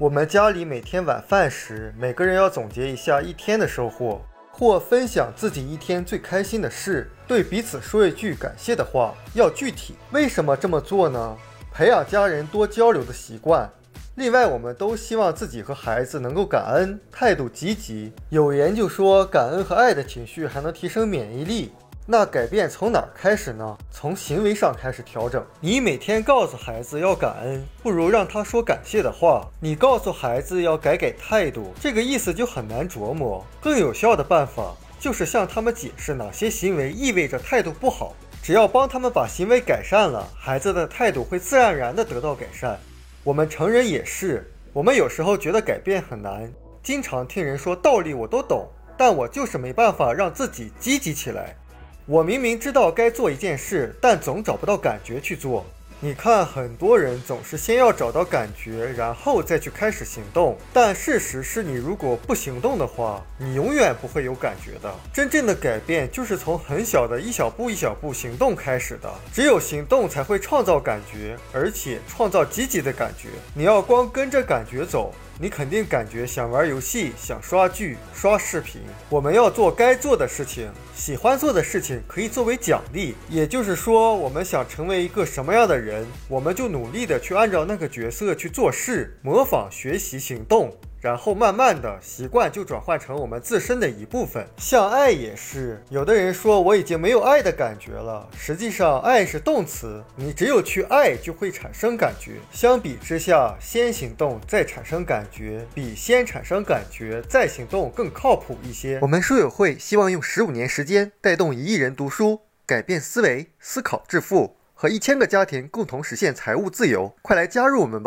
我们家里每天晚饭时，每个人要总结一下一天的收获，或分享自己一天最开心的事，对彼此说一句感谢的话，要具体。为什么这么做呢？培养家人多交流的习惯。另外，我们都希望自己和孩子能够感恩，态度积极。有研究说，感恩和爱的情绪还能提升免疫力。那改变从哪儿开始呢？从行为上开始调整。你每天告诉孩子要感恩，不如让他说感谢的话。你告诉孩子要改改态度，这个意思就很难琢磨。更有效的办法就是向他们解释哪些行为意味着态度不好。只要帮他们把行为改善了，孩子的态度会自然而然地得到改善。我们成人也是，我们有时候觉得改变很难，经常听人说道理我都懂，但我就是没办法让自己积极起来。我明明知道该做一件事，但总找不到感觉去做。你看，很多人总是先要找到感觉，然后再去开始行动。但事实是你如果不行动的话，你永远不会有感觉的。真正的改变就是从很小的一小步一小步行动开始的。只有行动才会创造感觉，而且创造积极的感觉。你要光跟着感觉走。你肯定感觉想玩游戏，想刷剧、刷视频。我们要做该做的事情，喜欢做的事情可以作为奖励。也就是说，我们想成为一个什么样的人，我们就努力的去按照那个角色去做事，模仿、学习、行动。然后慢慢的习惯就转换成我们自身的一部分，像爱也是。有的人说我已经没有爱的感觉了，实际上爱是动词，你只有去爱就会产生感觉。相比之下，先行动再产生感觉，比先产生感觉再行动更靠谱一些。我们书友会希望用十五年时间带动一亿人读书，改变思维，思考致富，和一千个家庭共同实现财务自由。快来加入我们吧！